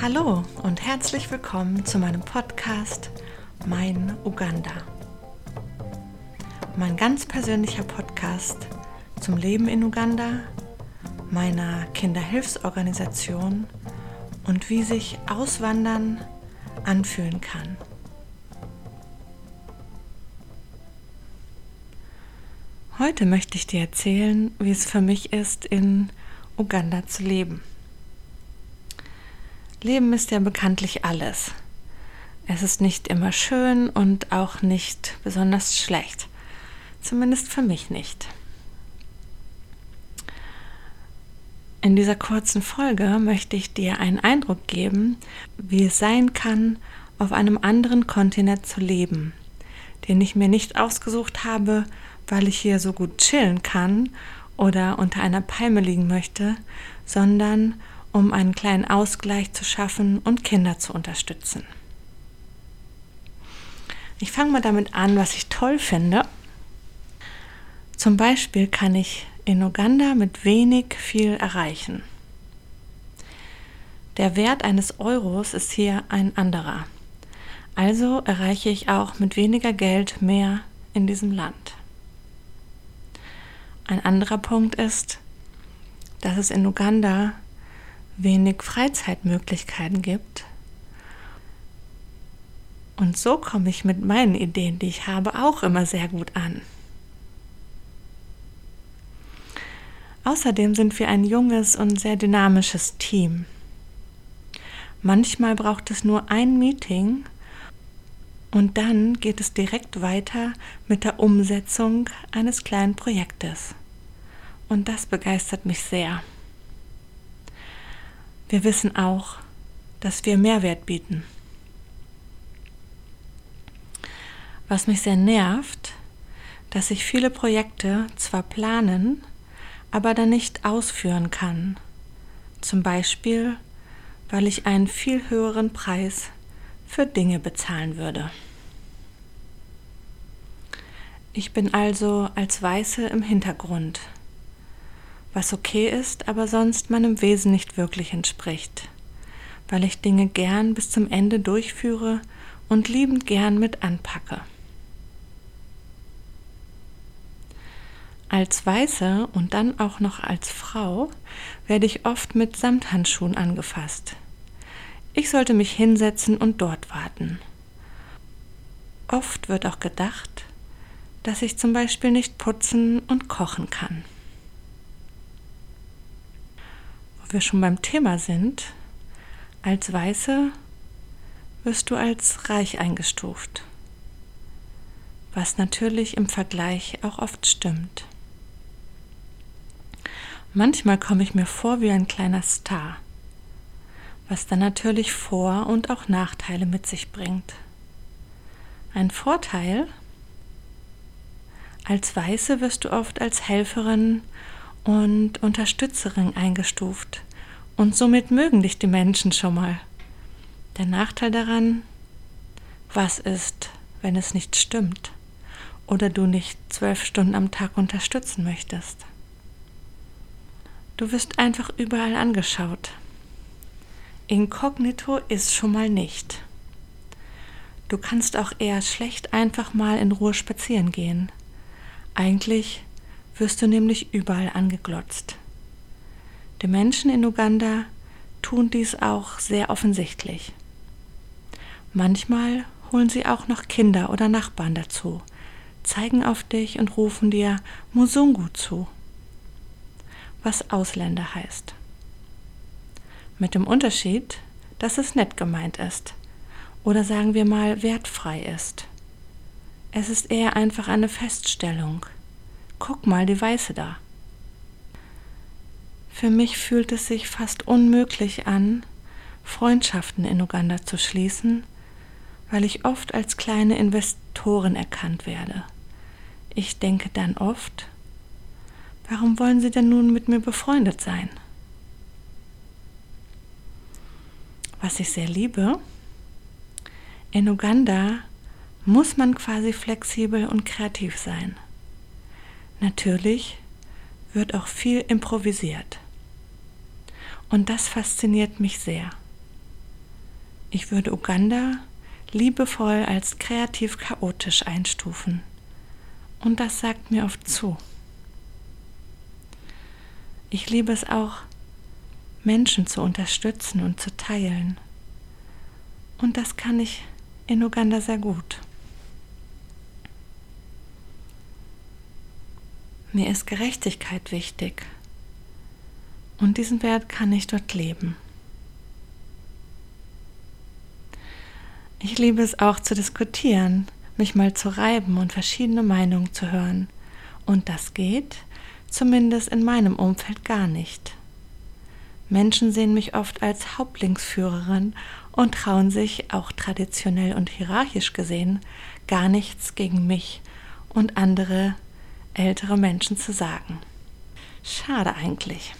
Hallo und herzlich willkommen zu meinem Podcast Mein Uganda. Mein ganz persönlicher Podcast zum Leben in Uganda, meiner Kinderhilfsorganisation und wie sich Auswandern anfühlen kann. Heute möchte ich dir erzählen, wie es für mich ist, in Uganda zu leben. Leben ist ja bekanntlich alles. Es ist nicht immer schön und auch nicht besonders schlecht. Zumindest für mich nicht. In dieser kurzen Folge möchte ich dir einen Eindruck geben, wie es sein kann, auf einem anderen Kontinent zu leben, den ich mir nicht ausgesucht habe, weil ich hier so gut chillen kann oder unter einer Palme liegen möchte, sondern um einen kleinen Ausgleich zu schaffen und Kinder zu unterstützen. Ich fange mal damit an, was ich toll finde. Zum Beispiel kann ich in Uganda mit wenig viel erreichen. Der Wert eines Euros ist hier ein anderer. Also erreiche ich auch mit weniger Geld mehr in diesem Land. Ein anderer Punkt ist, dass es in Uganda wenig Freizeitmöglichkeiten gibt. Und so komme ich mit meinen Ideen, die ich habe, auch immer sehr gut an. Außerdem sind wir ein junges und sehr dynamisches Team. Manchmal braucht es nur ein Meeting und dann geht es direkt weiter mit der Umsetzung eines kleinen Projektes. Und das begeistert mich sehr. Wir wissen auch, dass wir Mehrwert bieten. Was mich sehr nervt, dass ich viele Projekte zwar planen, aber dann nicht ausführen kann. Zum Beispiel, weil ich einen viel höheren Preis für Dinge bezahlen würde. Ich bin also als Weiße im Hintergrund was okay ist, aber sonst meinem Wesen nicht wirklich entspricht, weil ich Dinge gern bis zum Ende durchführe und liebend gern mit anpacke. Als Weiße und dann auch noch als Frau werde ich oft mit Samthandschuhen angefasst. Ich sollte mich hinsetzen und dort warten. Oft wird auch gedacht, dass ich zum Beispiel nicht putzen und kochen kann. Wir schon beim Thema sind, als Weiße wirst du als reich eingestuft, was natürlich im Vergleich auch oft stimmt. Manchmal komme ich mir vor wie ein kleiner Star, was dann natürlich Vor- und auch Nachteile mit sich bringt. Ein Vorteil, als Weiße wirst du oft als Helferin und Unterstützerin eingestuft. Und somit mögen dich die Menschen schon mal. Der Nachteil daran, was ist, wenn es nicht stimmt oder du nicht zwölf Stunden am Tag unterstützen möchtest? Du wirst einfach überall angeschaut. Inkognito ist schon mal nicht. Du kannst auch eher schlecht einfach mal in Ruhe spazieren gehen. Eigentlich wirst du nämlich überall angeglotzt. Die Menschen in Uganda tun dies auch sehr offensichtlich. Manchmal holen sie auch noch Kinder oder Nachbarn dazu, zeigen auf dich und rufen dir Musungu zu, was Ausländer heißt. Mit dem Unterschied, dass es nett gemeint ist oder sagen wir mal wertfrei ist. Es ist eher einfach eine Feststellung, Guck mal, die Weiße da. Für mich fühlt es sich fast unmöglich an, Freundschaften in Uganda zu schließen, weil ich oft als kleine Investorin erkannt werde. Ich denke dann oft, warum wollen Sie denn nun mit mir befreundet sein? Was ich sehr liebe, in Uganda muss man quasi flexibel und kreativ sein. Natürlich wird auch viel improvisiert. Und das fasziniert mich sehr. Ich würde Uganda liebevoll als kreativ chaotisch einstufen. Und das sagt mir oft zu. Ich liebe es auch, Menschen zu unterstützen und zu teilen. Und das kann ich in Uganda sehr gut. Mir ist Gerechtigkeit wichtig. Und diesen Wert kann ich dort leben. Ich liebe es auch zu diskutieren, mich mal zu reiben und verschiedene Meinungen zu hören. Und das geht, zumindest in meinem Umfeld, gar nicht. Menschen sehen mich oft als Hauptlingsführerin und trauen sich, auch traditionell und hierarchisch gesehen, gar nichts gegen mich und andere ältere Menschen zu sagen. Schade eigentlich.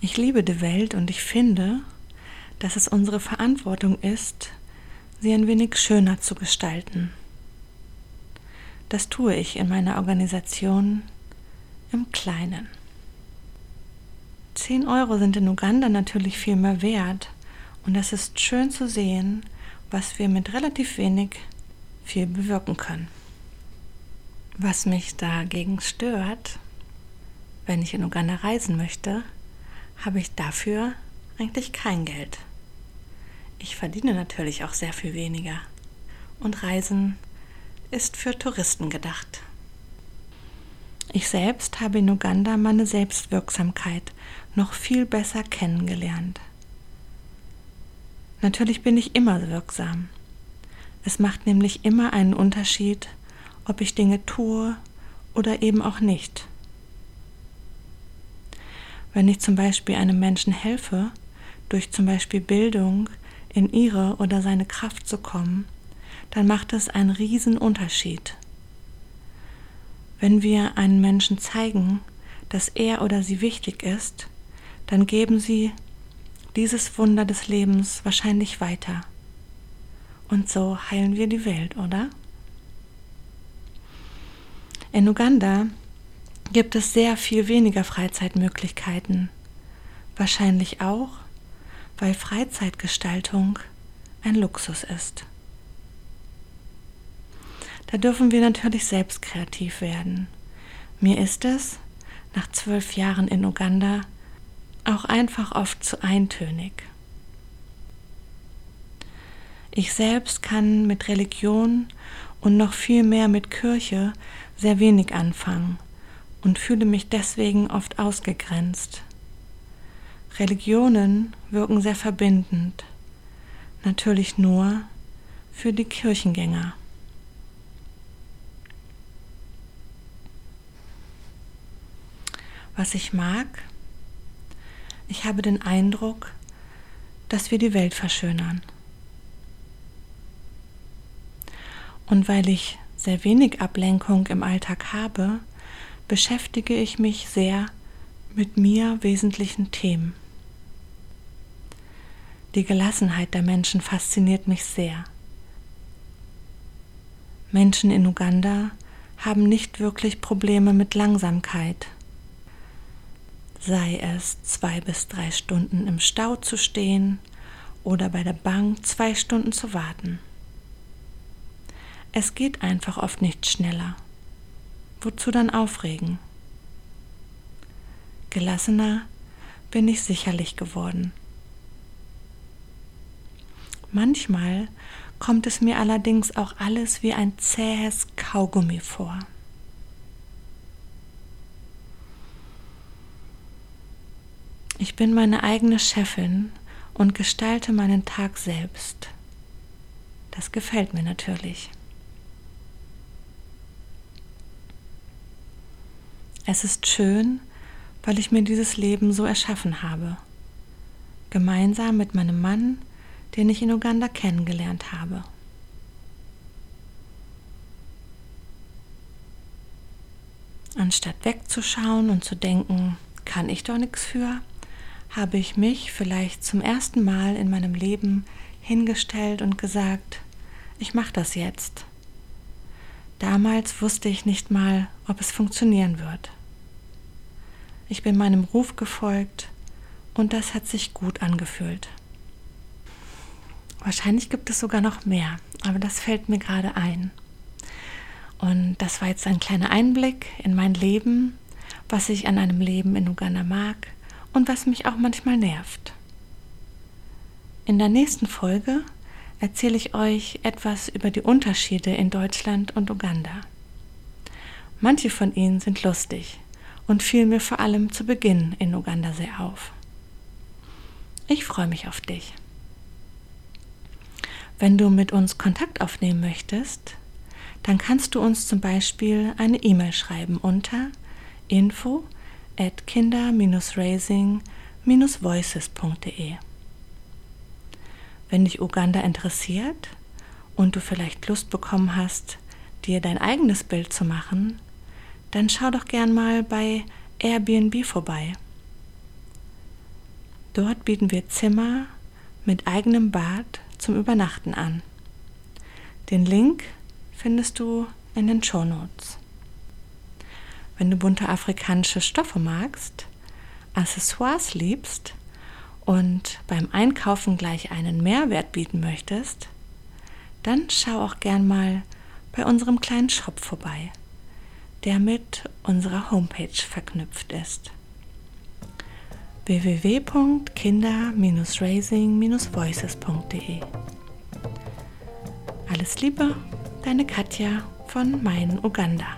Ich liebe die Welt und ich finde, dass es unsere Verantwortung ist, sie ein wenig schöner zu gestalten. Das tue ich in meiner Organisation im Kleinen. 10 Euro sind in Uganda natürlich viel mehr wert und es ist schön zu sehen, was wir mit relativ wenig viel bewirken können. Was mich dagegen stört, wenn ich in Uganda reisen möchte, habe ich dafür eigentlich kein Geld. Ich verdiene natürlich auch sehr viel weniger. Und Reisen ist für Touristen gedacht. Ich selbst habe in Uganda meine Selbstwirksamkeit noch viel besser kennengelernt. Natürlich bin ich immer wirksam. Es macht nämlich immer einen Unterschied, ob ich Dinge tue oder eben auch nicht. Wenn ich zum Beispiel einem Menschen helfe, durch zum Beispiel Bildung, in ihre oder seine Kraft zu kommen, dann macht es einen riesen Unterschied. Wenn wir einen Menschen zeigen, dass er oder sie wichtig ist, dann geben sie dieses Wunder des Lebens wahrscheinlich weiter. Und so heilen wir die Welt, oder? In Uganda gibt es sehr viel weniger Freizeitmöglichkeiten. Wahrscheinlich auch, weil Freizeitgestaltung ein Luxus ist. Da dürfen wir natürlich selbst kreativ werden. Mir ist es, nach zwölf Jahren in Uganda, auch einfach oft zu eintönig. Ich selbst kann mit Religion und noch viel mehr mit Kirche sehr wenig anfangen und fühle mich deswegen oft ausgegrenzt. Religionen wirken sehr verbindend, natürlich nur für die Kirchengänger. Was ich mag, ich habe den Eindruck, dass wir die Welt verschönern. Und weil ich sehr wenig Ablenkung im Alltag habe, beschäftige ich mich sehr mit mir wesentlichen Themen. Die Gelassenheit der Menschen fasziniert mich sehr. Menschen in Uganda haben nicht wirklich Probleme mit Langsamkeit. Sei es zwei bis drei Stunden im Stau zu stehen oder bei der Bank zwei Stunden zu warten. Es geht einfach oft nicht schneller. Wozu dann aufregen? Gelassener bin ich sicherlich geworden. Manchmal kommt es mir allerdings auch alles wie ein zähes Kaugummi vor. Ich bin meine eigene Chefin und gestalte meinen Tag selbst. Das gefällt mir natürlich. Es ist schön, weil ich mir dieses Leben so erschaffen habe. Gemeinsam mit meinem Mann, den ich in Uganda kennengelernt habe. Anstatt wegzuschauen und zu denken, kann ich doch nichts für, habe ich mich vielleicht zum ersten Mal in meinem Leben hingestellt und gesagt, ich mache das jetzt. Damals wusste ich nicht mal, ob es funktionieren wird. Ich bin meinem Ruf gefolgt und das hat sich gut angefühlt. Wahrscheinlich gibt es sogar noch mehr, aber das fällt mir gerade ein. Und das war jetzt ein kleiner Einblick in mein Leben, was ich an einem Leben in Uganda mag und was mich auch manchmal nervt. In der nächsten Folge erzähle ich euch etwas über die Unterschiede in Deutschland und Uganda. Manche von ihnen sind lustig und fielen mir vor allem zu Beginn in Uganda sehr auf. Ich freue mich auf dich. Wenn du mit uns Kontakt aufnehmen möchtest, dann kannst du uns zum Beispiel eine E-Mail schreiben unter info at kinder-raising-voices.de. Wenn dich Uganda interessiert und du vielleicht Lust bekommen hast, dir dein eigenes Bild zu machen, dann schau doch gern mal bei Airbnb vorbei. Dort bieten wir Zimmer mit eigenem Bad zum Übernachten an. Den Link findest du in den Show Notes. Wenn du bunte afrikanische Stoffe magst, Accessoires liebst und beim Einkaufen gleich einen Mehrwert bieten möchtest, dann schau auch gern mal bei unserem kleinen Shop vorbei, der mit unserer Homepage verknüpft ist www.kinder-raising-voices.de. Alles Liebe, deine Katja von Mein Uganda.